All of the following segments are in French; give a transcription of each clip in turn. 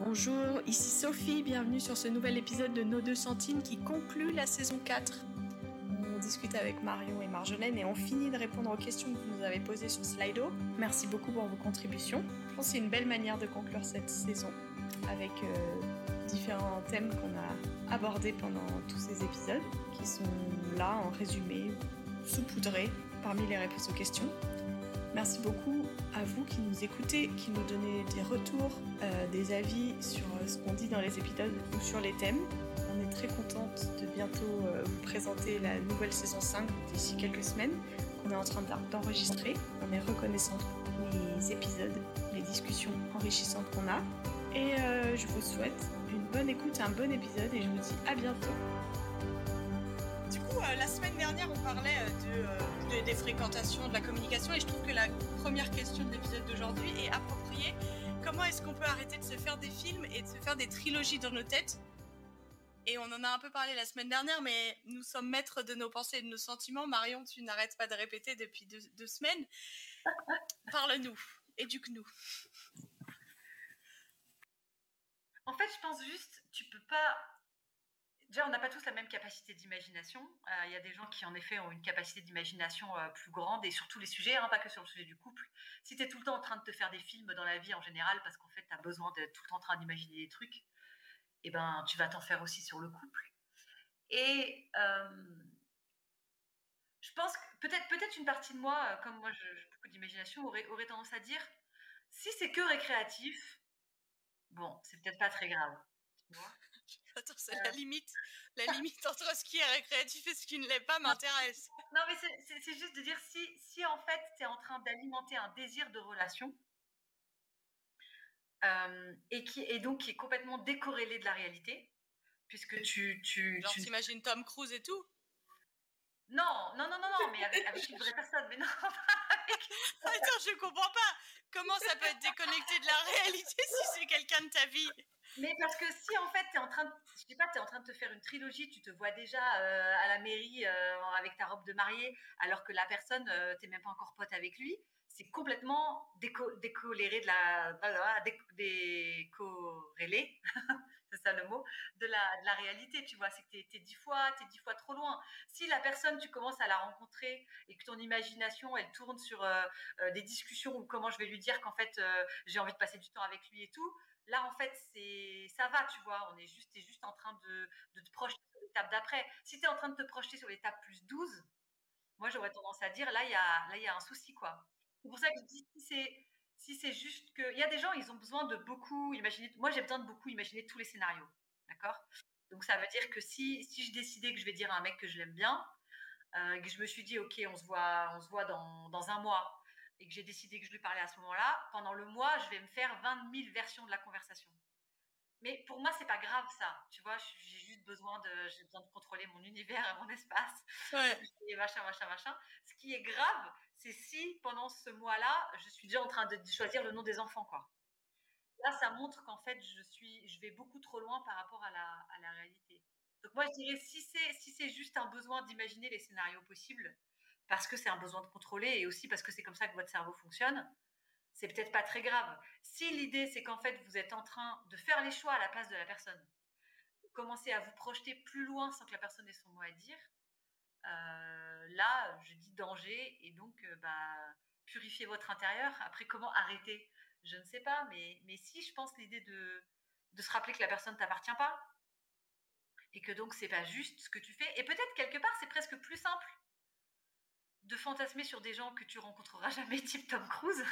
Bonjour, ici Sophie, bienvenue sur ce nouvel épisode de Nos deux centimes qui conclut la saison 4. On discute avec Marion et Marjolaine et on finit de répondre aux questions que vous nous avez posées sur Slido. Merci beaucoup pour vos contributions. Je pense que c'est une belle manière de conclure cette saison avec euh, différents thèmes qu'on a abordés pendant tous ces épisodes qui sont là en résumé, saupoudrés parmi les réponses aux questions. Merci beaucoup à vous qui nous écoutez, qui nous donnez des retours, euh, des avis sur euh, ce qu'on dit dans les épisodes ou sur les thèmes. On est très contente de bientôt euh, vous présenter la nouvelle saison 5 d'ici quelques semaines qu'on est en train d'enregistrer. On est reconnaissante pour les épisodes, les discussions enrichissantes qu'on a. Et je vous souhaite une bonne écoute, un bon épisode et je vous dis à bientôt. Dernière, on parlait de, des fréquentations, de la communication et je trouve que la première question de l'épisode d'aujourd'hui est appropriée. Comment est-ce qu'on peut arrêter de se faire des films et de se faire des trilogies dans nos têtes? Et on en a un peu parlé la semaine dernière, mais nous sommes maîtres de nos pensées et de nos sentiments. Marion, tu n'arrêtes pas de répéter depuis deux, semaines. Parle-nous, éduque-nous. En fait, je pense juste, tu peux pas. On n'a pas tous la même capacité d'imagination. Euh, il y a des gens qui, en effet, ont une capacité d'imagination euh, plus grande et sur tous les sujets, hein, pas que sur le sujet du couple. Si tu es tout le temps en train de te faire des films dans la vie en général, parce qu'en fait, tu as besoin d'être tout le temps en train d'imaginer des trucs, eh ben, tu vas t'en faire aussi sur le couple. Et euh, je pense que peut-être peut une partie de moi, comme moi j'ai beaucoup d'imagination, aurait, aurait tendance à dire si c'est que récréatif, bon, c'est peut-être pas très grave. Attends, c'est la euh. limite. La limite entre ce qui est récréatif et ce qui ne l'est pas m'intéresse. Non, mais c'est juste de dire si, si en fait tu es en train d'alimenter un désir de relation, euh, et qui est donc qui est complètement décorrélé de la réalité, puisque tu tu genre t'imagines Tom Cruise et tout? Non, non, non, non, non, mais avec, une vraie personne, mais non. Avec... Attends, je comprends pas. Comment ça peut être déconnecté de la réalité si c'est quelqu'un de ta vie? Mais parce que si en fait tu es en train, de, je sais pas, tu en train de te faire une trilogie, tu te vois déjà euh, à la mairie euh, avec ta robe de mariée, alors que la personne, tu t'es même pas encore pote avec lui c'est complètement décoléré de la, décorrélé, c'est ça le mot, de la, de la réalité, tu vois. C'est que tu es, dix fois, es dix fois trop loin. Si la personne, tu commences à la rencontrer et que ton imagination, elle tourne sur euh, euh, des discussions ou comment je vais lui dire qu'en fait, euh, j'ai envie de passer du temps avec lui et tout, là, en fait, c'est ça va, tu vois. On est juste, es juste en train de, te projeter sur l'étape d'après. Si tu es en train de te projeter sur l'étape plus 12, moi, j'aurais tendance à dire, là, il y a, là, il y a un souci, quoi. C'est pour ça que je dis si c'est si c'est juste que il y a des gens ils ont besoin de beaucoup imaginer moi j'ai besoin de beaucoup imaginer tous les scénarios d'accord? Donc ça veut dire que si si je décidais que je vais dire à un mec que je l'aime bien euh, que je me suis dit ok on se voit on se voit dans, dans un mois et que j'ai décidé que je lui parlais à ce moment-là pendant le mois je vais me faire 20 000 versions de la conversation mais pour moi, c'est pas grave ça. Tu vois, j'ai juste besoin de, j'ai besoin de contrôler mon univers et mon espace. Et machin, machin, machin. Ce qui est grave, c'est si pendant ce mois-là, je suis déjà en train de choisir le nom des enfants, quoi. Là, ça montre qu'en fait, je suis, je vais beaucoup trop loin par rapport à la, à la réalité. Donc moi, je dirais si c'est, si c'est juste un besoin d'imaginer les scénarios possibles, parce que c'est un besoin de contrôler et aussi parce que c'est comme ça que votre cerveau fonctionne, c'est peut-être pas très grave. Si l'idée c'est qu'en fait vous êtes en train de faire les choix à la place de la personne, commencer à vous projeter plus loin sans que la personne ait son mot à dire, euh, là je dis danger et donc euh, bah, votre intérieur. Après comment arrêter? Je ne sais pas, mais, mais si je pense l'idée de, de se rappeler que la personne ne t'appartient pas et que donc c'est pas juste ce que tu fais et peut-être quelque part c'est presque plus simple de fantasmer sur des gens que tu rencontreras jamais, type Tom Cruise.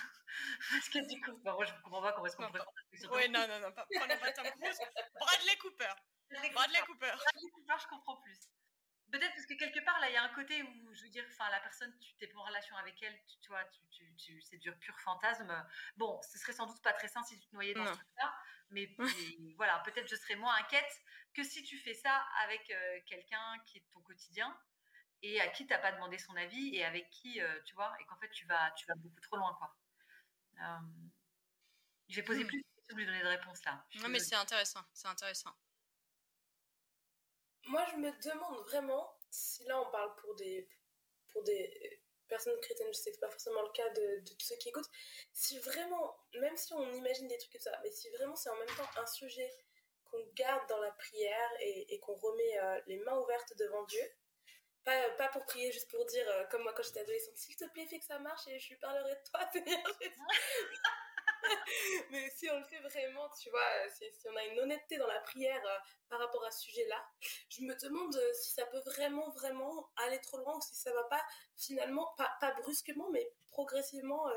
Parce que du coup, bah, moi je comprends pas comment est-ce qu'on pourrait fantasmer sur Oui, non, non, non, pas, prenons pas Tom Cruise. Bradley Cooper. Bradley Cooper. Bradley Cooper, je comprends plus. Peut-être parce que quelque part, là, il y a un côté où, je veux dire, enfin, la personne, tu t'es pas en relation avec elle, tu, vois, tu, tu, c'est du pur fantasme. Bon, ce serait sans doute pas très sain si tu te noyais dans ce truc-là, mais, voilà, peut-être je serais moins inquiète que si tu fais ça avec euh, quelqu'un qui est ton quotidien et à qui tu n'as pas demandé son avis et avec qui, euh, tu vois, et qu'en fait, tu vas, tu vas beaucoup trop loin, quoi. Euh, je vais poser hmm. plus de questions, lui donner de réponses là. Non, mais c'est intéressant, c'est intéressant. Moi, je me demande vraiment si là, on parle pour des, pour des personne chrétienne, je sais que c'est pas forcément le cas de, de, tous ceux qui écoutent, si vraiment, même si on imagine des trucs comme ça, mais si vraiment c'est en même temps un sujet qu'on garde dans la prière et, et qu'on remet euh, les mains ouvertes devant Dieu, pas, pas pour prier, juste pour dire, euh, comme moi quand j'étais adolescente, s'il te plaît, fais que ça marche et je lui parlerai de toi, Seigneur Mais si on le fait vraiment, tu vois, si, si on a une honnêteté dans la prière euh, par rapport à ce sujet-là, je me demande euh, si ça peut vraiment, vraiment aller trop loin ou si ça va pas finalement, pas, pas brusquement, mais progressivement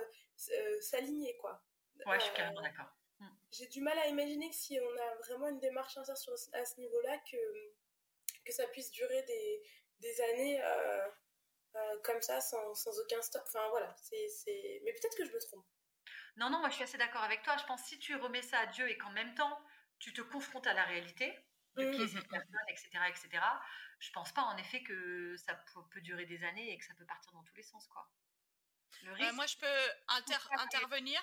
s'aligner, quoi. Ouais, je suis carrément d'accord. Hmm. J'ai du mal à imaginer que si on a vraiment une démarche sincère sur, à ce niveau-là, que, que ça puisse durer des, des années euh, euh, comme ça sans, sans, aucun stop. Enfin voilà, c'est, mais peut-être que je me trompe. Non, non, moi je suis assez d'accord avec toi. Je pense que si tu remets ça à Dieu et qu'en même temps tu te confrontes à la réalité de qui est cette personne, etc., etc., je pense pas en effet que ça peut, durer des années et que ça peut partir dans tous les sens, quoi. Euh, moi, je peux inter intervenir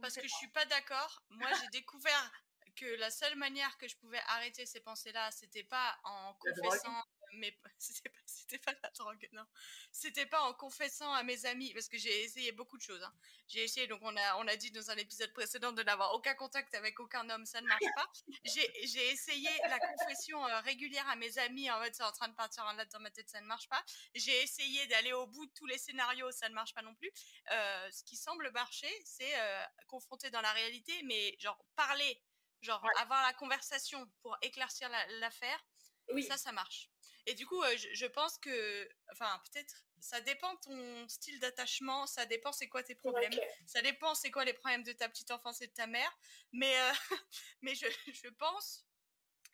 parce que je suis pas d'accord. Moi, j'ai découvert que la seule manière que je pouvais arrêter ces pensées-là, c'était pas en confessant mais c'était pas, c'était pas la drogue, non. C'était pas en confessant à mes amis, parce que j'ai essayé beaucoup de choses. Hein. J'ai essayé, donc on a, on a dit dans un épisode précédent de n'avoir aucun contact avec aucun homme, ça ne marche pas. J'ai, j'ai essayé la confession euh, régulière à mes amis, en fait, c'est en train de partir en latte dans ma tête, ça ne marche pas. J'ai essayé d'aller au bout de tous les scénarios, ça ne marche pas non plus. Euh, ce qui semble marcher, c'est euh, confronter dans la réalité, mais genre parler, genre avoir la conversation pour éclaircir l'affaire. oui. Ça, ça marche. Et du coup, euh, je, pense que, enfin, peut-être, ça dépend de ton style d'attachement, ça dépend c'est quoi tes problèmes, ça dépend c'est quoi les problèmes de ta petite enfance et de ta mère. Mais, euh, mais je, je pense,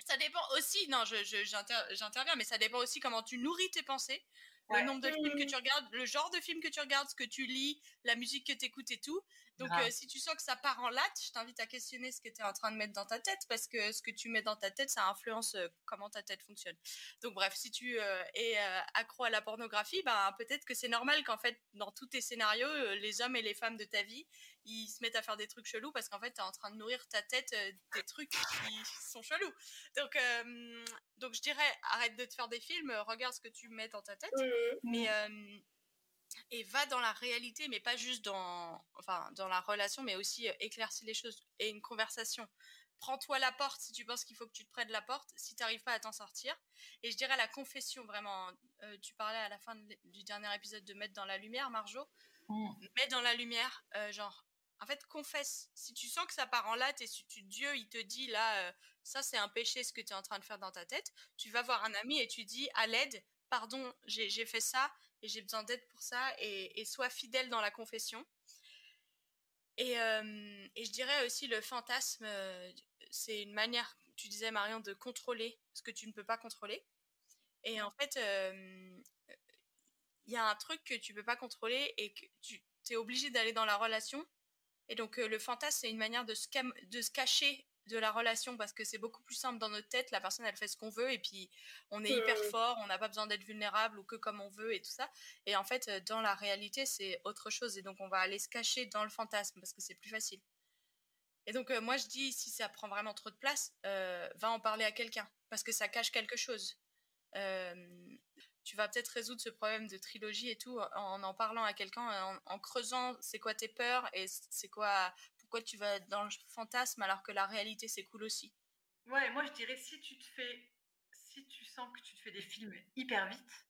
ça dépend aussi, non, j'interviens, mais ça dépend aussi comment tu nourris tes pensées le nombre de films que tu regardes, le genre de film que tu regardes, ce que tu lis, la musique que tu écoutes et tout. Donc, euh, si tu sens que ça part en latte, je t'invite à questionner ce que tu es en train de mettre dans ta tête parce que ce que tu mets dans ta tête, ça influence euh, comment ta tête fonctionne. Donc, bref, si tu euh, es accro à la pornographie, ben, peut-être que c'est normal qu'en fait, dans tous tes scénarios, les hommes et les femmes de ta vie, ils se mettent à faire des trucs chelous parce qu'en fait, tu es en train de nourrir ta tête des trucs qui sont chelous. Donc, donc, je dirais, arrête de te faire des films, regarde ce que tu mets dans ta tête. Mais et va dans la réalité, mais pas juste dans, enfin, dans la relation, mais aussi euh, éclaircir les choses et une conversation. Prends-toi la porte si tu penses qu'il faut que tu te prennes la porte, si tu n'arrives pas à t'en sortir. Et je dirais la confession, vraiment. Euh, tu parlais à la fin du dernier épisode de mettre dans la lumière, Marjo. Mmh. Mettre dans la lumière, euh, genre, en fait, confesse. Si tu sens que ça part en latte et si tu, Dieu, il te dit là, ça c'est un péché ce que tu es en train de faire dans ta tête, tu vas voir un ami et tu dis à l'aide, pardon, j'ai fait ça, et j'ai besoin d'aide pour ça et, sois fidèle dans la confession. Et, euh, et, je dirais aussi le fantasme, euh, c'est une manière, tu disais Marion, de contrôler ce que tu ne peux pas contrôler. Et en fait, euh, il y a un truc que tu peux pas contrôler et que tu es obligé d'aller dans la relation. Et donc le fantasme, c'est une manière de de se cacher de la relation parce que c'est beaucoup plus simple dans notre tête. La personne, elle fait ce qu'on veut et puis on est hyper fort, on n'a pas besoin d'être vulnérable ou que comme on veut et tout ça. Et en fait, dans la réalité, c'est autre chose et donc on va aller se cacher dans le fantasme parce que c'est plus facile. Et donc, euh, moi, je dis, si ça prend vraiment trop de place, euh, va en parler à quelqu'un parce que ça cache quelque chose. Euh, tu vas peut-être résoudre ce problème de trilogie et tout en en parlant à quelqu'un, en, en, creusant c'est quoi tes peurs et c'est quoi tu vas dans le fantasme alors que la réalité c'est cool aussi Ouais, moi je dirais si tu te fais, si tu sens que tu te fais des films hyper vite,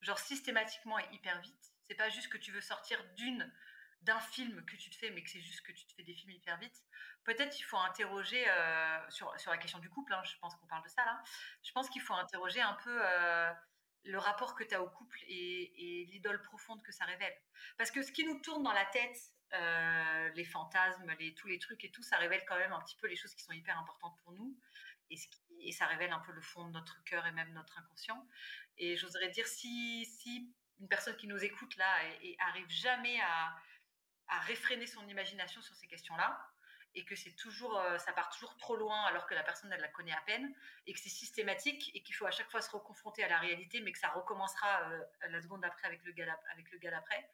genre systématiquement et hyper vite, c'est pas juste que tu veux sortir d'une d'un film que tu te fais, mais que c'est juste que tu te fais des films hyper vite. Peut-être il faut interroger euh, sur, sur la question du couple. Hein, je pense qu'on parle de ça là. Je pense qu'il faut interroger un peu euh, le rapport que tu as au couple et l'idole profonde que ça révèle. Parce que ce qui nous tourne dans la tête euh, les fantasmes, les, tous les trucs et tout, ça révèle quand même un petit peu les choses qui sont hyper importantes pour nous. Et, ça révèle un peu le fond de notre cœur et même notre inconscient. Et j'oserais dire, si, si une personne qui nous écoute là et, arrive jamais à, à réfréner son imagination sur ces questions-là, et que c'est toujours, euh, ça part toujours trop loin alors que la personne elle la connaît à peine et que c'est systématique et qu'il faut à chaque fois se reconfronter à la réalité, mais que ça recommencera euh, la seconde d'après avec le avec le gars d'après.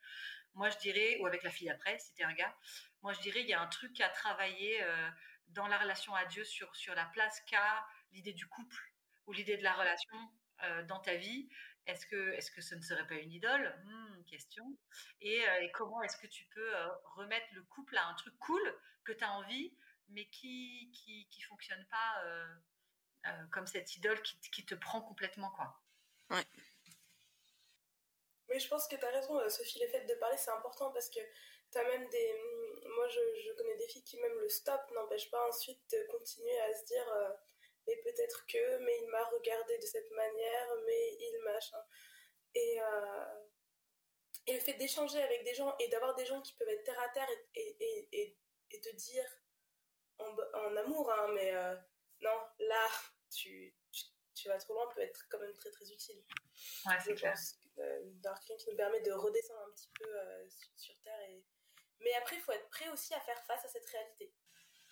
Moi je dirais ou avec la fille d'après, c'était un gars. Moi je dirais il y a un truc à travailler euh, dans la relation à Dieu sur sur la place qu'a l'idée du couple ou l'idée de la relation dans ta vie est-ce que, est que ce ne serait pas une idole? Hmm, Question. Et, comment est-ce que tu peux remettre le couple à un truc cool que tu as envie, mais qui qui, qui fonctionne pas comme cette idole qui, qui, te prend complètement quoi? Ouais. Mais je pense que tu as raison, Sophie, le fait de parler, c'est important parce que tu as même des. Hmm, moi, je, je, connais des filles qui, même le stop, n'empêche pas ensuite de continuer à se dire mais peut-être que, mais il m'a regardé de cette manière, mais il machin. Et, euh, et le fait d'échanger avec des gens et d'avoir des gens qui peuvent être terre à terre et, et, et, et te dire en, en amour, hein, mais euh, non, là, tu, tu, vas trop loin, peut être quand même très très utile. Ouais, c'est clair. Euh, D'avoir quelqu'un qui nous permet de redescendre un petit peu euh, sur, Terre. Et... Mais après, il faut être prêt aussi à faire face à cette réalité.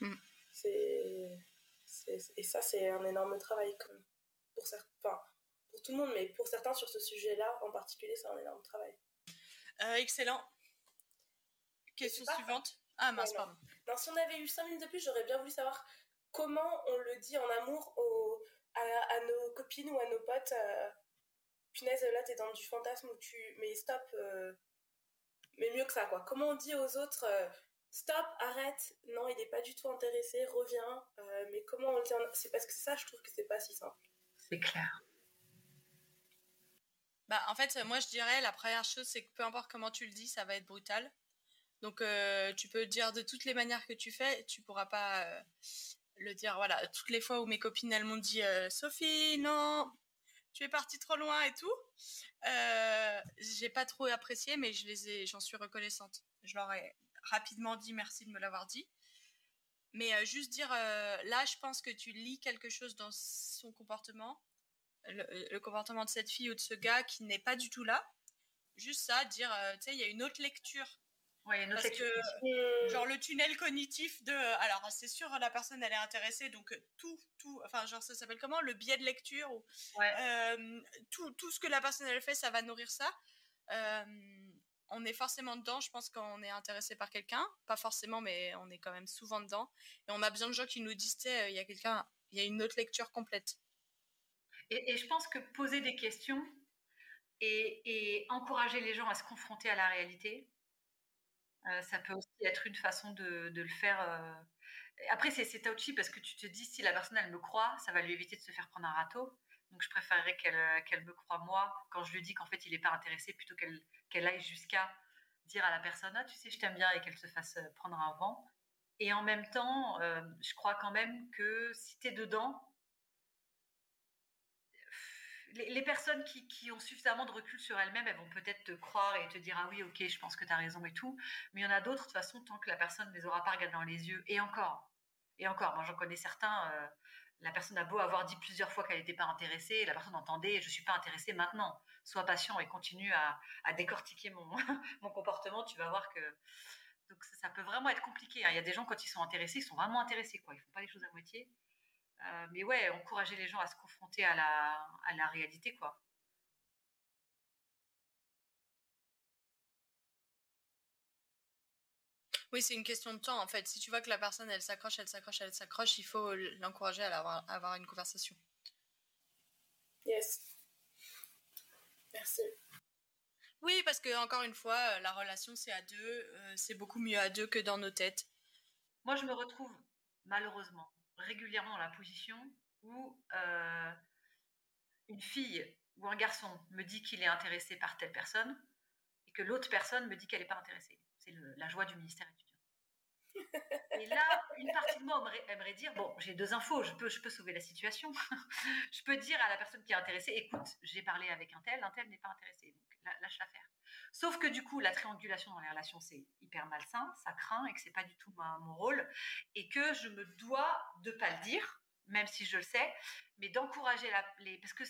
Mm. C'est et ça, c'est un énorme travail comme pour certains, pour tout le monde, mais pour certains sur ce sujet-là en particulier, c'est un énorme travail. Euh, excellent. Question suivante. Ah mince, pardon. Non, si on avait eu 5 minutes de plus, j'aurais bien voulu savoir comment on le dit en amour aux, à, nos copines ou à nos potes. Euh, punaise, là, t'es dans du fantasme où tu. Mais stop. Euh, mais mieux que ça, quoi. Comment on dit aux autres stop, arrête, non, il n'est pas du tout intéressé, reviens. Euh, mais comment on le dit C'est parce que ça, je trouve que c'est pas si simple. C'est clair. Bah, en fait, moi, je dirais, la première chose, c'est que peu importe comment tu le dis, ça va être brutal. Donc, euh, tu peux le dire de toutes les manières que tu fais, tu pourras pas euh, le dire, voilà, toutes les fois où mes copines, elles m'ont dit, Sophie, non, tu es partie trop loin et tout. j'ai pas trop apprécié, mais je les ai, j'en suis reconnaissante. Je leur ai rapidement dit merci de me l'avoir dit. Mais euh, juste dire, euh, là, je pense que tu lis quelque chose dans son comportement, le, comportement de cette fille ou de ce gars qui n'est pas du tout là. Juste ça, dire, euh, tu sais, il y a une autre lecture. Ouais, Parce que, genre, le tunnel cognitif de. Alors, c'est sûr, la personne, elle est intéressée, donc tout, tout. Enfin, genre, ça s'appelle comment? Le biais de lecture. Ou, tout, tout ce que la personne, elle fait, ça va nourrir ça on est forcément dedans, je pense, quand on est intéressé par quelqu'un. Pas forcément, mais on est quand même souvent dedans. Et on a besoin de gens qui nous disent, euh, il y a quelqu'un, il y a une autre lecture complète. Et, je pense que poser des questions et, encourager les gens à se confronter à la réalité, euh, ça peut aussi être une façon de, le faire. Euh. Après, c'est touchy parce que tu te dis, si la personne, elle me croit, ça va lui éviter de se faire prendre un râteau. Donc, je préférerais qu'elle me croie moi quand je lui dis qu'en fait, il n'est pas intéressé plutôt qu'elle aille jusqu'à dire à la personne ah, tu sais je t'aime bien et qu'elle se fasse euh, prendre un vent et en même temps euh, je crois quand même que si tu es dedans les, personnes qui, ont suffisamment de recul sur elles-mêmes, elles vont peut-être te croire et te dire ah oui, ok, je pense que tu as raison et tout. Mais il y en a d'autres, de toute façon, tant que la personne ne les aura pas regardées dans les yeux. Et encore, et encore, moi j'en connais certains, euh, la personne a beau avoir dit plusieurs fois qu'elle n'était pas intéressée, la personne entendait je ne suis pas intéressée maintenant sois patient et continue à, décortiquer mon, mon, comportement, tu vas voir que donc ça, peut vraiment être compliqué. Hein. Il y a des gens quand ils sont intéressés, ils sont vraiment intéressés, quoi. Ils font pas les choses à moitié. Euh, mais ouais, encourager les gens à se confronter à la, à la réalité, quoi. Oui, c'est une question de temps en fait. Si tu vois que la personne elle s'accroche, elle s'accroche, elle s'accroche, il faut l'encourager à avoir, à avoir une conversation. Yes. Merci. Oui, parce que encore une fois, euh, la relation c'est à deux, euh, c'est beaucoup mieux à deux que dans nos têtes. Moi, je me retrouve malheureusement régulièrement dans la position où euh, une fille ou un garçon me dit qu'il est intéressé par telle personne et que l'autre personne me dit qu'elle n'est pas intéressée. C'est la joie du ministère étudiant. Et là, une partie de moi aimerait, dire bon, j'ai deux infos, je peux, je peux sauver la situation. je peux dire à la personne qui est intéressée écoute, j'ai parlé avec un tel, un tel n'est pas intéressé, donc lâche l'affaire. Sauf que du coup, la triangulation dans les relations, c'est hyper malsain, ça craint et que c'est pas du tout mon rôle et que je me dois de pas le dire, même si je le sais, mais d'encourager les. Parce que.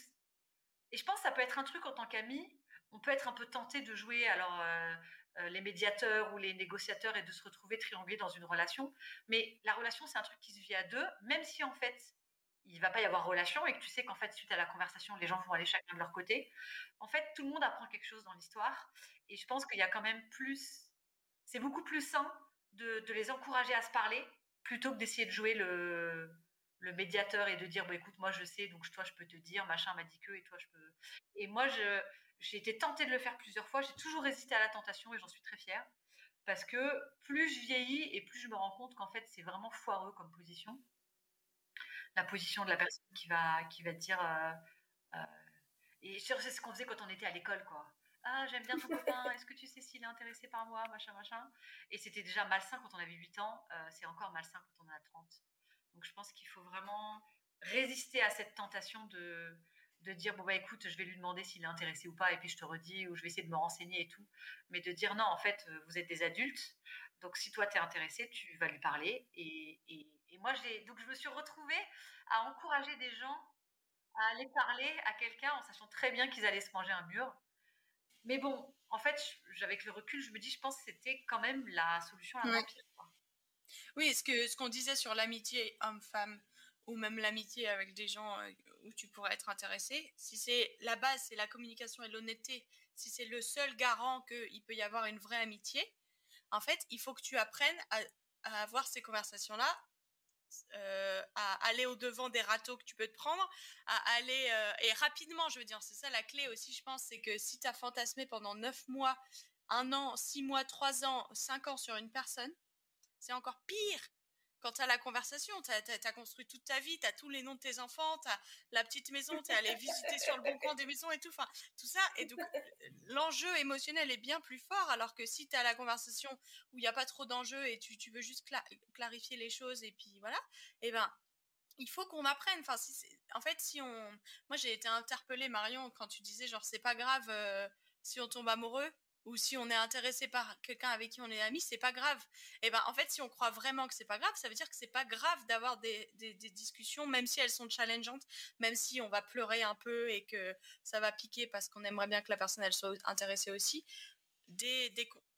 Et je pense que ça peut être un truc en tant qu'ami, on peut être un peu tenté de jouer. Alors, euh, euh, les médiateurs ou les négociateurs et de se retrouver triangulés dans une relation. Mais la relation, c'est un truc qui se vit à deux, même si en fait, il va pas y avoir relation et que tu sais qu'en fait, suite à la conversation, les gens vont aller chacun de leur côté. En fait, tout le monde apprend quelque chose dans l'histoire. Et je pense qu'il y a quand même plus. C'est beaucoup plus sain de, les encourager à se parler plutôt que d'essayer de jouer le, médiateur et de dire, bon, écoute, moi je sais, donc toi je peux te dire, machin m'a dit que, et toi je peux. Et moi, j'ai été tentée de le faire plusieurs fois. J'ai toujours résisté à la tentation et j'en suis très fière. Parce que plus je vieillis et plus je me rends compte qu'en fait, c'est vraiment foireux comme position. La position de la personne qui va, qui va dire. Euh, euh, et c'est ce qu'on faisait quand on était à l'école, quoi. Ah, j'aime bien ton copain, est-ce que tu sais s'il est intéressé par moi, machin, machin. Et c'était déjà malsain quand on avait 8 ans, euh, c'est encore malsain quand on a 30. Donc je pense qu'il faut vraiment résister à cette tentation de, de dire bon bah écoute je vais lui demander s'il est intéressé ou pas et puis je te redis ou je vais essayer de me renseigner et tout. Mais de dire non en fait euh, vous êtes des adultes donc si toi tu es intéressé tu vas lui parler. Et, et, et moi j'ai donc je me suis retrouvée à encourager des gens à aller parler à quelqu'un en sachant très bien qu'ils allaient se manger un mur. Mais bon en fait avec le recul je me dis je pense que c'était quand même la solution la pire oui, ce que ce qu'on disait sur l'amitié homme-femme ou même l'amitié avec des gens euh, tu pourrais être intéressé, si c'est la base, c'est la communication et l'honnêteté, si c'est le seul garant qu'il peut y avoir une vraie amitié, en fait, il faut que tu apprennes à, avoir ces conversations-là, euh, à aller au devant des râteaux que tu peux te prendre, à aller euh, et rapidement, je veux dire, c'est ça la clé aussi, je pense, c'est que si tu as fantasmé pendant 9 mois, un an, 6 mois, 3 ans, 5 ans sur une personne, c'est encore pire. Quand tu as la conversation, tu as, construit toute ta vie, tu as tous les noms de tes enfants, tu as la petite maison, tu es allé visiter sur le bon coin des maisons et tout. Enfin, tout ça. Et donc, l'enjeu émotionnel est bien plus fort. Alors que si tu as la conversation où il n'y a pas trop d'enjeux et tu, veux juste clarifier les choses et puis voilà, eh ben, il faut qu'on apprenne. Enfin, en fait, si on. Moi, j'ai été interpellée, Marion, quand tu disais, genre, c'est pas grave euh, si on tombe amoureux ou si on est intéressé par quelqu'un avec qui on est ami, c'est pas grave. Et eh ben en fait, si on croit vraiment que c'est pas grave, ça veut dire que c'est pas grave d'avoir des, discussions, même si elles sont challengeantes, même si on va pleurer un peu et que ça va piquer parce qu'on aimerait bien que la personne elle soit intéressée aussi. Des,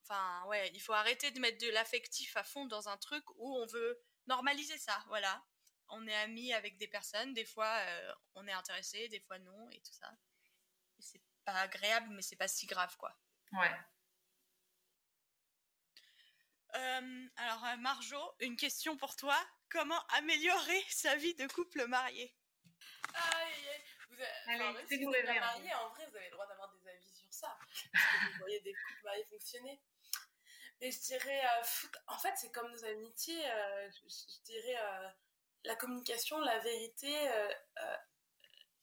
enfin ouais, il faut arrêter de mettre de l'affectif à fond dans un truc où on veut normaliser ça. Voilà, on est ami avec des personnes, des fois euh, on est intéressé, des fois non et tout ça. C'est pas agréable, mais c'est pas si grave quoi. Ouais. Euh, alors, euh, Marjo, une question pour toi. Comment améliorer sa vie de couple marié? Aïe, vous avez, si vous êtes marié, en vrai, vous avez le droit d'avoir des avis sur ça. Parce que vous voyez des couples mariés fonctionner. Mais je dirais, euh, en fait, c'est comme nos amitiés. je, dirais la communication, la vérité,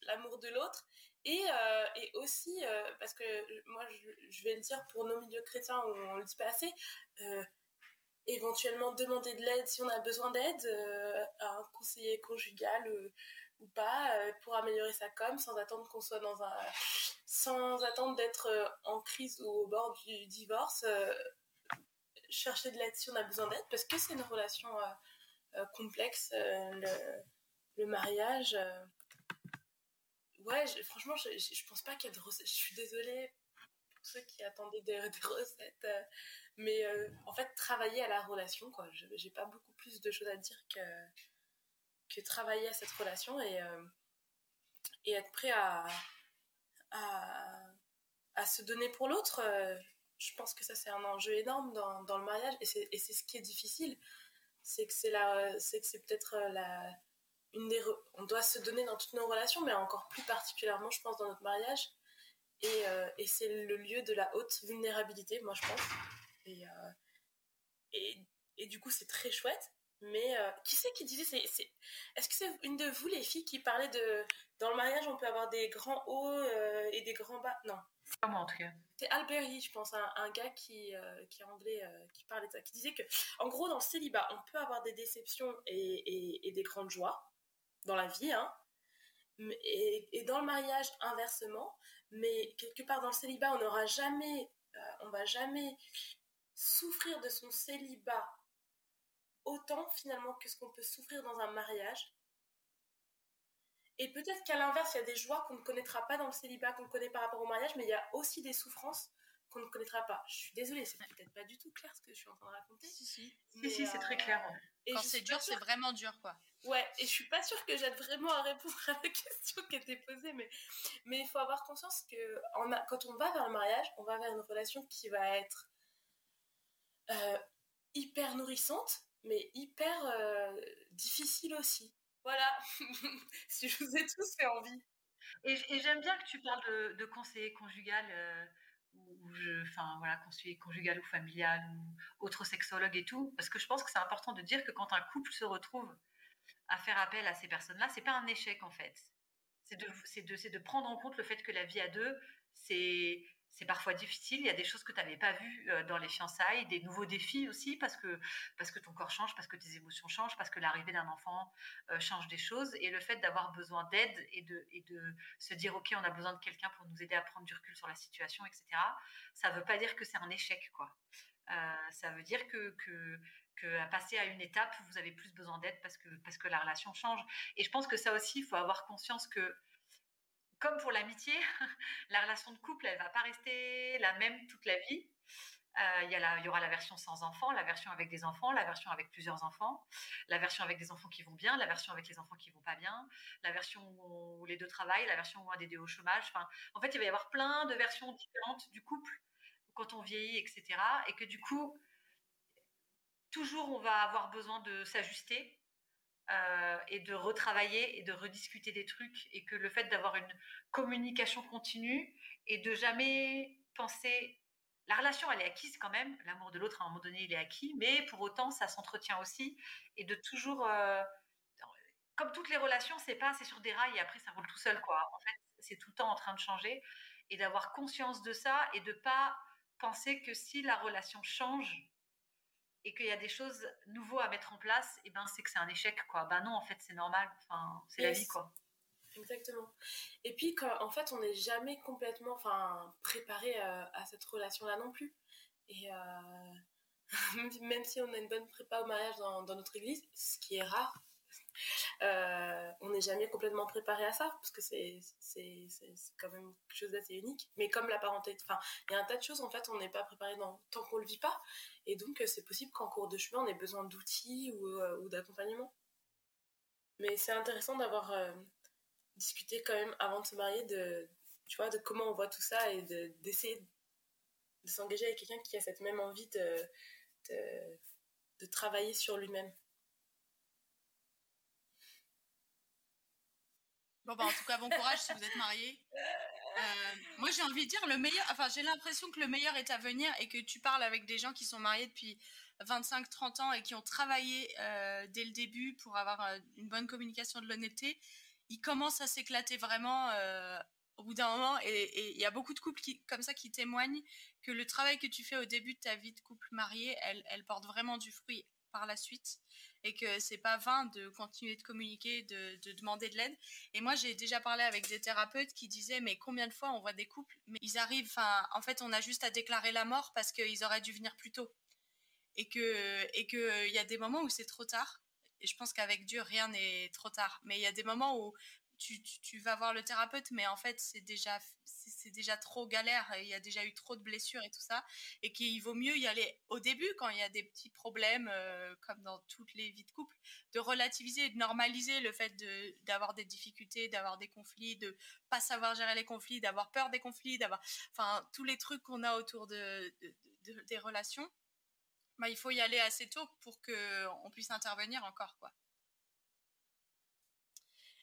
l'amour de l'autre. Euh, et, aussi, euh, parce que moi, je, vais le dire pour nos milieux chrétiens où on ne le dit pas assez, euh, éventuellement demander de l'aide si on a besoin d'aide à un conseiller conjugal ou pas pour améliorer sa com sans attendre qu'on soit dans un sans attendre d'être en crise ou au bord du divorce chercher de l'aide si on a besoin d'aide parce que c'est une relation complexe le, le, mariage ouais, franchement, je, je, pense pas qu'il y a de recettes. Je suis désolée pour ceux qui attendaient des, recettes. Euh, mais euh, en fait, travailler à la relation, quoi. J'ai pas beaucoup plus de choses à dire que, que travailler à cette relation et, euh, et être prêt à, à, à se donner pour l'autre. je pense que ça, c'est un enjeu énorme dans, dans le mariage et c'est ce qui est difficile. C'est que c'est peut-être la on doit se donner dans toutes nos relations, mais encore plus particulièrement, je pense, dans notre mariage. Et, euh, c'est le lieu de la haute vulnérabilité, moi, je pense. Et, euh, et, du coup, c'est très chouette. Mais euh, qui c'est qui disait c'est, Est-ce que c'est une de vous, les filles, qui parlait de. Dans le mariage, on peut avoir des grands hauts et des grands bas? Non. Pas moi, en tout cas. C'est Alberi, je pense, un, gars qui, qui est anglais, qui parlait de ça, qui disait que, en gros, dans le célibat, on peut avoir des déceptions et, et des grandes joies dans la vie, hein, et, dans le mariage inversement, mais quelque part dans le célibat, on n'aura jamais, euh, on va jamais souffrir de son célibat autant finalement que ce qu'on peut souffrir dans un mariage. Et peut-être qu'à l'inverse, il y a des joies qu'on ne connaîtra pas dans le célibat, qu'on connaît par rapport au mariage, mais il y a aussi des souffrances qu'on ne connaîtra pas. Je suis désolée, c'est peut-être pas du tout clair ce que je suis en train de raconter. Si, si. si, si c'est très clair. Euh, et Quand c'est dur, c'est vraiment dur, quoi. Ouais, et je suis pas sûre que j'aide vraiment à répondre à la question qui était posée, mais, mais il faut avoir conscience que quand on va vers le mariage, on va vers une relation qui va être euh, hyper nourrissante, mais hyper euh, difficile aussi. Voilà, si je vous ai tous fait envie. Et, j'aime bien que tu parles de, conseiller conjugal. Euh, ou enfin voilà, conseiller conjugal ou familial ou autre sexologue et tout, parce que je pense que c'est important de dire que quand un couple se retrouve à faire appel à ces personnes-là, c'est pas un échec en fait. C'est de, prendre en compte le fait que la vie à deux, c'est parfois difficile. Il y a des choses que tu n'avais pas vues euh, dans les fiançailles, des nouveaux défis aussi, parce que, parce que ton corps change, parce que tes émotions changent, parce que l'arrivée d'un enfant euh, change des choses. Et le fait d'avoir besoin d'aide et de, et de se dire, OK, on a besoin de quelqu'un pour nous aider à prendre du recul sur la situation, etc., ça ne veut pas dire que c'est un échec. quoi. Euh, ça veut dire que, à passer à une étape, vous avez plus besoin d'aide parce que, la relation change. Et je pense que ça aussi, il faut avoir conscience que comme pour l'amitié, la relation de couple, elle va pas rester la même toute la vie. Euh, il, y aura la version sans enfants, la version avec des enfants, la version avec plusieurs enfants, la version avec des enfants qui vont bien, la version avec les enfants qui vont pas bien, la version où les deux travaillent, la version où un des deux au chômage. En fait, il va y avoir plein de versions différentes du couple quand on vieillit, etc. Et que du coup, toujours on va avoir besoin de s'ajuster euh, et de retravailler et de rediscuter des trucs et que le fait d'avoir une communication continue et de jamais penser la relation elle est acquise quand même l'amour de l'autre à un moment donné il est acquis mais pour autant ça s'entretient aussi et de toujours euh, comme toutes les relations c'est pas c'est sur des rails et après ça roule tout seul quoi en fait c'est tout le temps en train de changer et d'avoir conscience de ça et de pas penser que si la relation change et qu'il y a des choses nouveaux à mettre en place, et ben c'est que c'est un échec quoi. Ben non, en fait, c'est normal. Enfin, c'est la vie quoi. Exactement. Et puis quand, en fait, on n'est jamais complètement enfin préparé euh, à, cette relation-là non plus. Et euh, même si on a une bonne prépa au mariage dans, dans notre église, ce qui est rare, euh, on n'est jamais complètement préparé à ça, parce que c'est, quand même quelque chose d'assez unique. Mais comme la parenté, il y a un tas de choses, en fait, on n'est pas préparé tant qu'on le vit pas. Et donc, c'est possible qu'en cours de chemin, on ait besoin d'outils ou, euh, d'accompagnement. Mais c'est intéressant d'avoir euh, discuté quand même avant de se marier de, tu de comment on voit tout ça et d'essayer de, s'engager avec quelqu'un qui a cette même envie de travailler sur lui-même. Bon, bah, en tout cas, bon courage si vous êtes mariés. Euh, moi, j'ai envie de dire le meilleur. Enfin, j'ai l'impression que le meilleur est à venir et que tu parles avec des gens qui sont mariés depuis 25-30 ans et qui ont travaillé euh, dès le début pour avoir euh, une bonne communication de l'honnêteté. Ils commencent à s'éclater vraiment au bout d'un moment. Et il y a beaucoup de couples comme ça qui témoignent que le travail que tu fais au début de ta vie de couple marié, elle porte vraiment du fruit par la suite et que c'est pas vain de continuer de communiquer, de, demander de l'aide. Et moi, j'ai déjà parlé avec des thérapeutes qui disaient mais combien de fois on voit des couples, mais ils arrivent, en fait, on a juste à déclarer la mort parce qu'ils auraient dû venir plus tôt et que et que il y a des moments où c'est trop tard. Et je pense qu'avec Dieu, rien n'est trop tard. Mais il y a des moments où tu, vas voir le thérapeute, mais en fait, c'est déjà, c'est déjà trop galère, il y a déjà eu trop de blessures et tout ça, et qu'il vaut mieux y aller au début quand il y a des petits problèmes, euh, comme dans toutes les vies de couple, de relativiser et de normaliser le fait d'avoir des difficultés, d'avoir des conflits, de pas savoir gérer les conflits, d'avoir peur des conflits, d'avoir, enfin, tous les trucs qu'on a autour de, des relations. Bah, il faut y aller assez tôt pour qu'on puisse intervenir encore, quoi.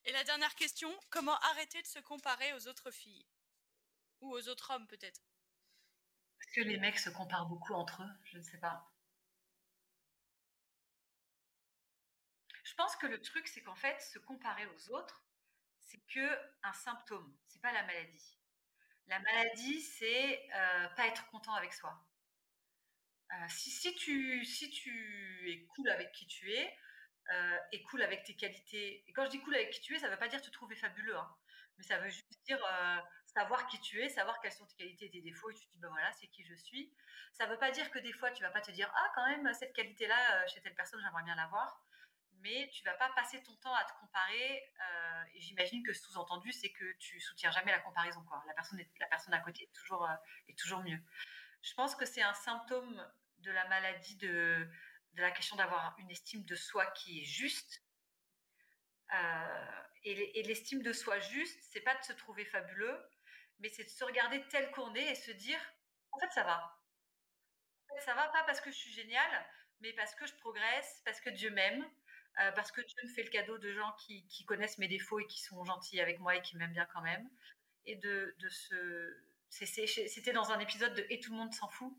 Et la dernière question, comment arrêter de se comparer aux autres filles? Ou aux autres hommes peut-être Est-ce que les mecs se comparent beaucoup entre eux? Je ne sais pas. Je pense que le truc, c'est qu'en fait, se comparer aux autres, c'est que un symptôme, c'est pas la maladie. La maladie, c'est euh, pas être content avec soi. Euh, si, tu, si es cool avec qui tu es, euh, et cool avec tes qualités. Et quand je dis cool avec qui tu es, ça ne veut pas dire te trouver fabuleux, hein. mais ça veut juste dire savoir qui tu es, savoir quelles sont tes qualités et tes défauts, et tu te dis, ben voilà, c'est qui je suis. Ça ne veut pas dire que des fois, tu vas pas te dire, ah, quand même, cette qualité-là, euh, chez telle personne, j'aimerais bien l'avoir. Mais tu vas pas passer ton temps à te comparer. et j'imagine que sous-entendu, c'est que tu soutiens jamais la comparaison. Quoi. La, personne la personne à côté est toujours, est toujours mieux. Je pense que c'est un symptôme de la maladie de, de la question d'avoir une estime de soi qui est juste. Euh, et l'estime de soi juste, c'est pas de se trouver fabuleux, mais c'est de se regarder tel qu'on est et se dire, en fait, ça va. En fait, ça va pas parce que je suis géniale, mais parce que je progresse, parce que Dieu m'aime, parce que Dieu me fait le cadeau de gens qui, connaissent mes défauts et qui sont gentils avec moi et qui m'aiment bien quand même. Et de, de ce. C'était dans un épisode de Et tout le monde s'en fout,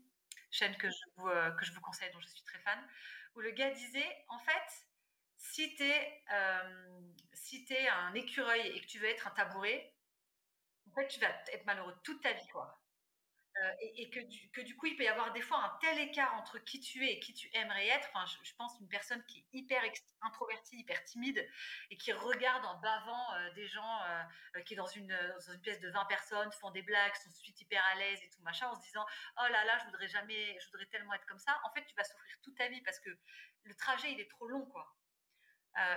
chaîne que je, vous, que je vous conseille, dont je suis très fan, où le gars disait en fait, si tu es, si es un écureuil et que tu veux être un tabouret, en fait, tu vas être malheureux toute ta vie, quoi. Euh, et, que, du, que, du, coup, il peut y avoir des fois un tel écart entre qui tu es et qui tu aimerais être. Enfin, je, pense une personne qui est hyper introvertie, hyper timide et qui regarde en bavant euh, des gens euh, qui, dans une, dans une, pièce de 20 personnes, font des blagues, sont suite hyper à l'aise et tout machin, en se disant Oh là là, je voudrais jamais, je voudrais tellement être comme ça. En fait, tu vas souffrir toute ta vie parce que le trajet, il est trop long, quoi.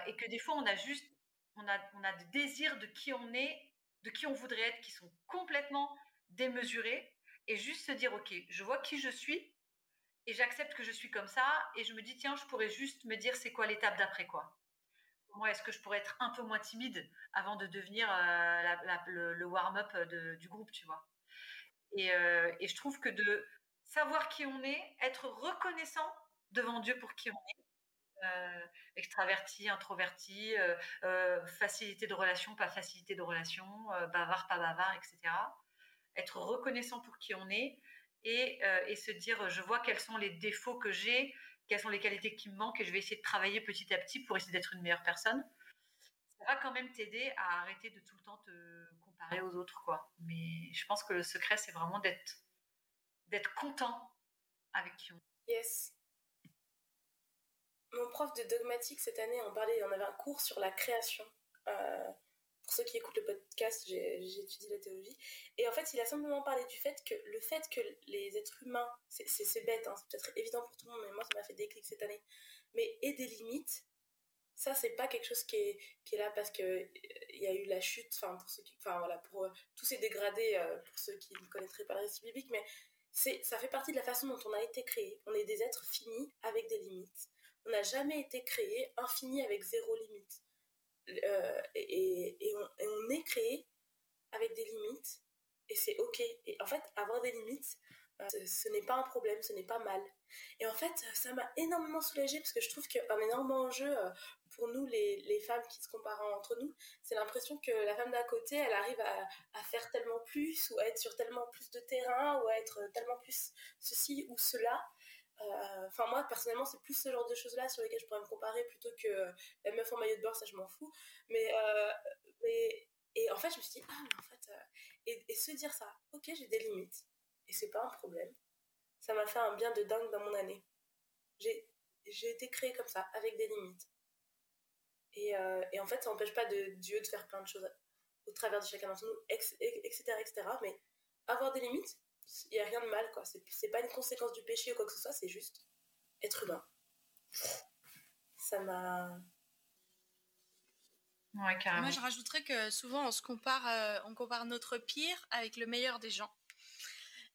et que des fois, on a juste, on a, on a des désirs de qui on est, de qui on voudrait être, qui sont complètement démesurés et juste se dire, OK, je vois qui je suis et j'accepte que je suis comme ça et je me dis, tiens, je pourrais juste me dire c'est quoi l'étape d'après, quoi. Moi, est-ce que je pourrais être un peu moins timide avant de devenir euh, le, warm-up du groupe, tu vois euh, et, je trouve que de savoir qui on est, être reconnaissant devant Dieu pour qui on est, euh, extraverti, introverti, facilité de relation, pas facilité de relation, bavard, pas bavard, etc être reconnaissant pour qui on est euh, et, se dire je vois quels sont les défauts que j'ai, quelles sont les qualités qui me manquent et je vais essayer de travailler petit à petit pour essayer d'être une meilleure personne. Ça va quand même t'aider à arrêter de tout le temps te comparer aux autres, quoi. Mais je pense que le secret, c'est vraiment d'être d'être content avec qui on est. Yes. Mon prof de dogmatique cette année, on parlait, on avait un cours sur la création. Euh, pour ceux qui écoutent le podcast, j'ai étudié la théologie. Et en fait, il a simplement parlé du fait que le fait que les êtres humains, c'est bête, hein, c'est peut-être évident pour tout le monde, mais moi, ça m'a fait déclic cette année, mais aient des limites, ça, c'est pas quelque chose qui est, là parce qu'il euh, y a eu la chute, enfin, pour ceux qui, enfin, voilà, pour euh, tous ces dégradés, pour ceux qui ne connaîtraient pas le récit biblique, mais ça fait partie de la façon dont on a été créé. On est des êtres finis avec des limites. On n'a jamais été créé infini avec zéro limite. Euh, et, on, est créé avec des limites et c'est ok. Et en fait, avoir des limites, euh, ce, n'est pas un problème, ce n'est pas mal. Et en fait, ça m'a énormément soulagée parce que je trouve qu'un énorme enjeu euh, pour nous, les, femmes qui se comparent entre nous, c'est l'impression que la femme d'à côté, elle arrive à, faire tellement plus ou à être sur tellement plus de terrain ou à être tellement plus ceci ou cela. Euh, enfin, moi, personnellement, c'est plus ce genre de choses-là sur lesquelles je pourrais me comparer plutôt que euh, la meuf en maillot de bain, ça je m'en fous. Mais, euh, mais, et en fait, je me suis dit, ah, mais en fait, et, se dire ça, ok, j'ai des limites, et c'est pas un problème. Ça m'a fait un bien de dingue dans mon année. J'ai, j'ai été créée comme ça, avec des limites. Et, et en fait, ça n'empêche pas de Dieu de faire plein de choses au travers de chacun d'entre nous, etc., etc. Mais avoir des limites, il n'y a rien de mal, quoi. C'est pas une conséquence du péché ou quoi que ce soit, c'est juste être humain. Ça m'a. Ouais, carrément. Moi, je rajouterais que souvent, on se compare, euh, on compare notre pire avec le meilleur des gens.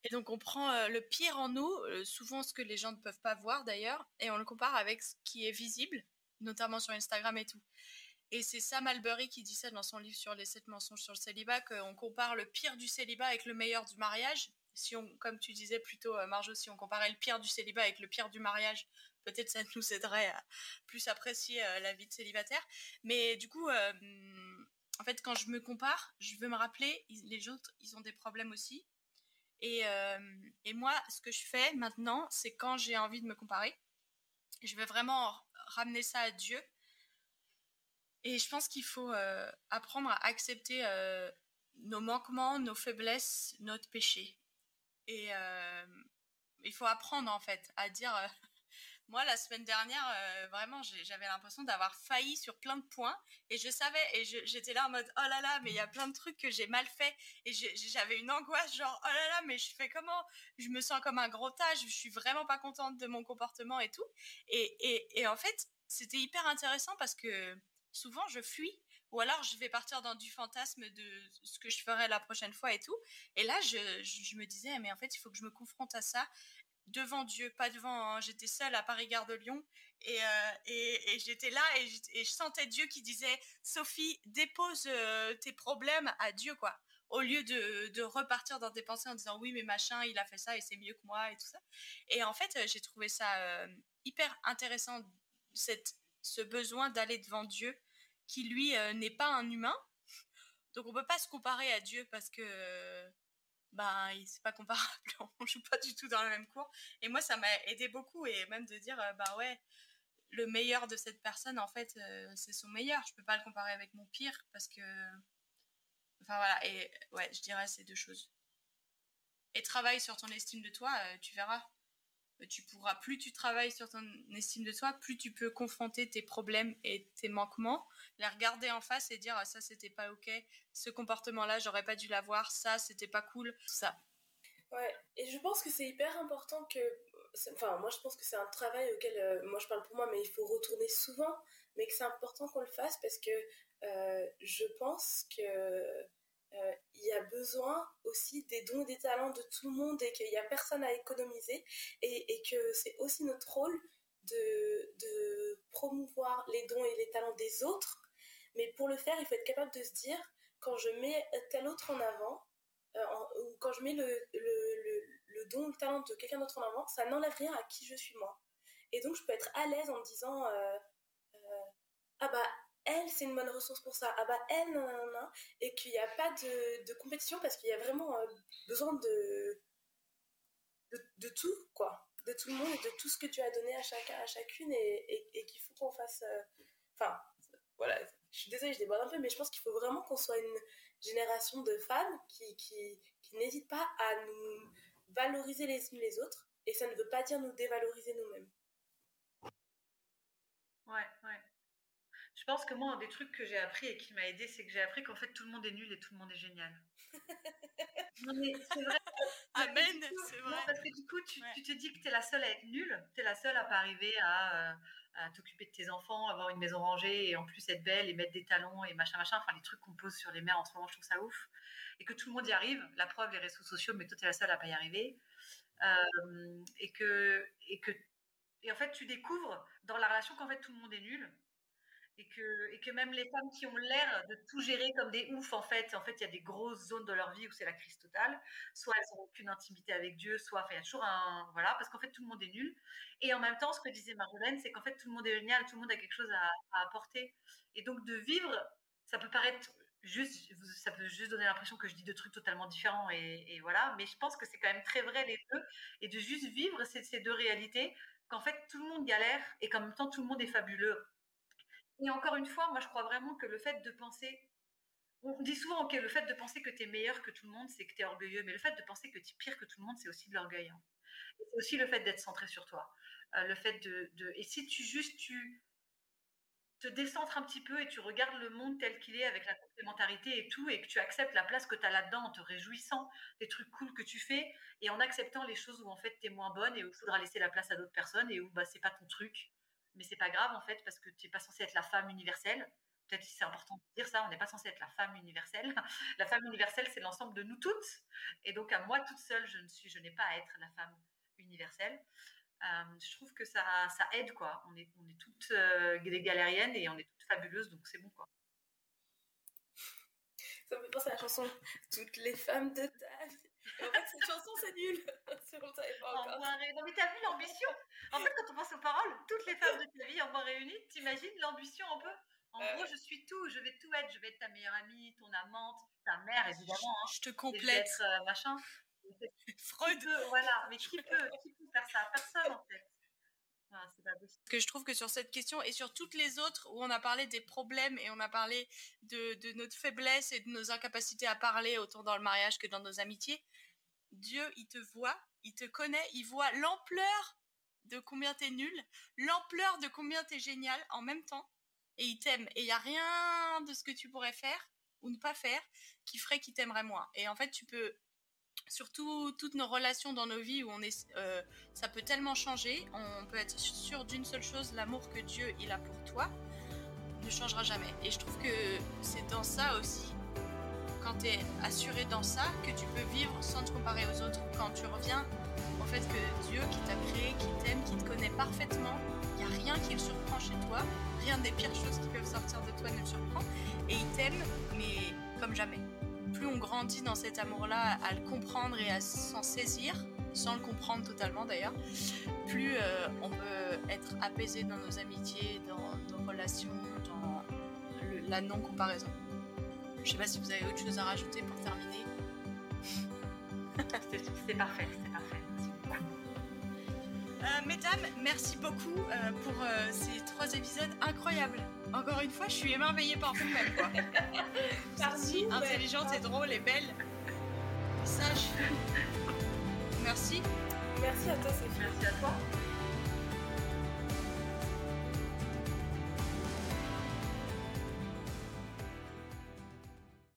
Et donc, on prend euh, le pire en nous, euh, souvent ce que les gens ne peuvent pas voir d'ailleurs, et on le compare avec ce qui est visible, notamment sur Instagram et tout. Et c'est Sam Albury qui dit ça dans son livre sur les 7 mensonges sur le célibat, qu'on compare le pire du célibat avec le meilleur du mariage si on, comme tu disais plutôt, euh, Marjo, si on comparait le pire du célibat avec le pire du mariage, peut-être ça nous aiderait à plus apprécier euh, la vie de célibataire. Mais du coup, euh, en fait, quand je me compare, je veux me rappeler, les autres, ils ont des problèmes aussi. Et, moi, ce que je fais maintenant, c'est quand j'ai envie de me comparer, je veux vraiment ramener ça à Dieu. Et je pense qu'il faut apprendre à accepter nos manquements, nos faiblesses, notre péché. Et euh, il faut apprendre en fait à dire. Euh, moi, la semaine dernière, euh, vraiment, j'avais l'impression d'avoir failli sur plein de points. Et je savais, et j'étais là en mode, oh là là, mais il y a plein de trucs que j'ai mal fait. Et j'avais une angoisse, genre, oh là là, mais je fais comment? Je me sens comme un gros tas, je suis vraiment pas contente de mon comportement et tout. Et en fait, c'était hyper intéressant parce que souvent, je fuis ou alors je vais partir dans du fantasme de ce que je ferai la prochaine fois et tout. Et là, je, me disais, mais en fait, il faut que je me confronte à ça devant Dieu, pas devant. Hein. J'étais seule à Paris-Gare de Lyon et, euh, j'étais là et, je sentais Dieu qui disait Sophie, dépose euh, tes problèmes à Dieu, quoi. Au lieu de, repartir dans tes pensées en disant oui, mais machin, il a fait ça et c'est mieux que moi et tout ça. Et en fait, j'ai trouvé ça euh, hyper intéressant, cette ce besoin d'aller devant Dieu, qui lui euh, n'est pas un humain. Donc on peut pas se comparer à Dieu parce que ben c'est pas comparable, on joue pas du tout dans la même cour. Et moi ça m'a aidé beaucoup et même de dire bah ouais le meilleur de cette personne en fait c'est son meilleur. Je peux pas le comparer avec mon pire parce que enfin voilà et ouais je dirais ces deux choses. Et travaille sur ton estime de toi, tu verras pourras, plus tu travailles sur ton estime de toi, plus tu peux confronter tes problèmes et tes manquements, les regarder en face et dire ah, ça c'était pas ok, ce comportement-là j'aurais pas dû l'avoir, ça c'était pas cool, ça. Ouais, et je pense que c'est hyper important que, enfin moi je pense que c'est un travail auquel, euh, moi je parle pour moi, mais il faut retourner souvent, mais que c'est important qu'on le fasse parce que euh, je pense que euh, il y a besoin aussi des dons et des talents de tout le monde et qu'il n'y a personne à économiser et, que c'est aussi notre rôle de, promouvoir les dons et les talents des autres. Mais pour le faire, il faut être capable de se dire, quand je mets tel autre en avant, euh, ou quand je mets le, don ou le talent de quelqu'un d'autre en avant, ça n'enlève rien à qui je suis moi. Et donc, je peux être à l'aise en me disant, euh, ah bah elle, c'est une bonne ressource pour ça. Ah bah, elle, non, non, non. Et qu'il n'y a pas de, compétition parce qu'il y a vraiment euh, besoin de, de, tout, quoi. De tout le monde et de tout ce que tu as donné à chacun, à chacune et, qu'il faut qu'on fasse. Euh, enfin, voilà, je suis désolée, je déborde un peu, mais je pense qu'il faut vraiment qu'on soit une génération de femmes qui, qui, qui pas à nous valoriser les unes les autres. Et ça ne veut pas dire nous dévaloriser nous-mêmes. Ouais, ouais. Je pense que moi, un des trucs que j'ai appris et qui m'a aidé, c'est que j'ai appris qu'en fait, tout le monde est nul et tout le monde est génial. c'est vrai. Amen, c'est vrai. parce que du coup, tu, te dis que tu es la seule à être nulle, tu es la seule à pas arriver à, euh, à t'occuper de tes enfants, avoir une maison rangée et en plus être belle et mettre des talons et machin, machin. Enfin, les trucs qu'on pose sur les mères en ce moment, je trouve ça ouf. Et que tout le monde y arrive. La preuve, les réseaux sociaux, mais toi, tu es la seule à pas y arriver. Euh, et que. Et que et en fait, tu découvres dans la relation qu'en fait tout le monde est nul et que même les femmes qui ont l'air de tout gérer comme des oufs, en fait, en fait, il y a des grosses zones de leur vie où c'est la crise totale. Soit elles n'ont aucune intimité avec Dieu, soit, il y a toujours un, voilà, parce qu'en fait, tout le monde est nul. Et en même temps, ce que disait Marjolaine, c'est qu'en fait, tout le monde est génial, tout le monde a quelque chose à, apporter. Et donc, de vivre, ça peut paraître juste, ça peut juste donner l'impression que je dis deux trucs totalement différents et, et voilà, mais je pense que c'est quand même très vrai les deux, et de juste vivre ces, ces deux réalités, qu'en fait, tout le monde galère et qu'en même temps, tout le monde est fabuleux et encore une fois, moi, je crois vraiment que le fait de penser. On dit souvent que le fait de penser que tu es meilleur que tout le monde, c'est que tu es orgueilleux. Mais le fait de penser que tu es pire que tout le monde, c'est aussi de l'orgueil. Hein. C'est aussi le fait d'être centré sur toi. Euh, le fait de, Et si tu juste tu te décentres un petit peu et tu regardes le monde tel qu'il est avec la complémentarité et tout, et que tu acceptes la place que tu as là-dedans en te réjouissant des trucs cool que tu fais et en acceptant les choses où en fait tu es moins bonne et où il faudra laisser la place à d'autres personnes et où bah, c'est pas ton truc mais c'est pas grave en fait parce que tu n'es pas censé être la femme universelle. Peut-être que c'est important de dire ça, on n'est pas censé être la femme universelle. La femme universelle, c'est l'ensemble de nous toutes. Et donc, à moi toute seule, je ne suis, je n'ai pas à être la femme universelle. Euh, je trouve que ça, ça aide, quoi. On est, on est toutes euh, des galériennes et on est toutes fabuleuses, donc c'est bon, quoi. Ça me fait penser à la chanson Toutes les femmes de ta vie en fait, cette chanson, c'est nul. c'est on savait pas encore. Non, mais t'as vu l'ambition En fait, quand on pense aux paroles, toutes les femmes de ta vie en moins réunies, t'imagines l'ambition un peu? En euh, gros, je suis tout, je vais tout être. Je vais être ta meilleure amie, ton amante, ta mère, évidemment. Je, hein. te complète. Être, euh, machin. Freud. voilà, mais qui peut, qui peut faire ça? Personne, en fait. Ah, que je trouve que sur cette question et sur toutes les autres où on a parlé des problèmes et on a parlé de, de notre faiblesse et de nos incapacités à parler autant dans le mariage que dans nos amitiés, Dieu, il te voit, il te connaît, il voit l'ampleur de combien t'es nul, l'ampleur de combien t'es génial en même temps, et il t'aime. Et il n'y a rien de ce que tu pourrais faire ou ne pas faire qui ferait qu'il t'aimerait moins. Et en fait, tu peux surtout toutes nos relations dans nos vies où on est, euh, ça peut tellement changer. On peut être sûr d'une seule chose, l'amour que Dieu il a pour toi ne changera jamais. Et je trouve que c'est dans ça aussi, quand tu es assuré dans ça, que tu peux vivre sans te comparer aux autres. Quand tu reviens au fait que Dieu qui t'a créé, qui t'aime, qui te connaît parfaitement, il n'y a rien qui le surprend chez toi, rien des pires choses qui peuvent sortir de toi ne le surprend, et il t'aime, mais comme jamais plus on grandit dans cet amour-là, à le comprendre et à s'en saisir, sans le comprendre totalement d'ailleurs, plus euh, on peut être apaisé dans nos amitiés, dans nos relations, dans la non-comparaison. Je sais pas si vous avez autre chose à rajouter pour terminer. c'est parfait, c'est parfait. Euh, mesdames, merci beaucoup euh, pour ces trois épisodes incroyables. Encore une fois, je suis émerveillée par vous-même. Quoi. merci, intelligente et drôle et belle. Sage. Merci. Merci à toi, Sophie. Merci à toi.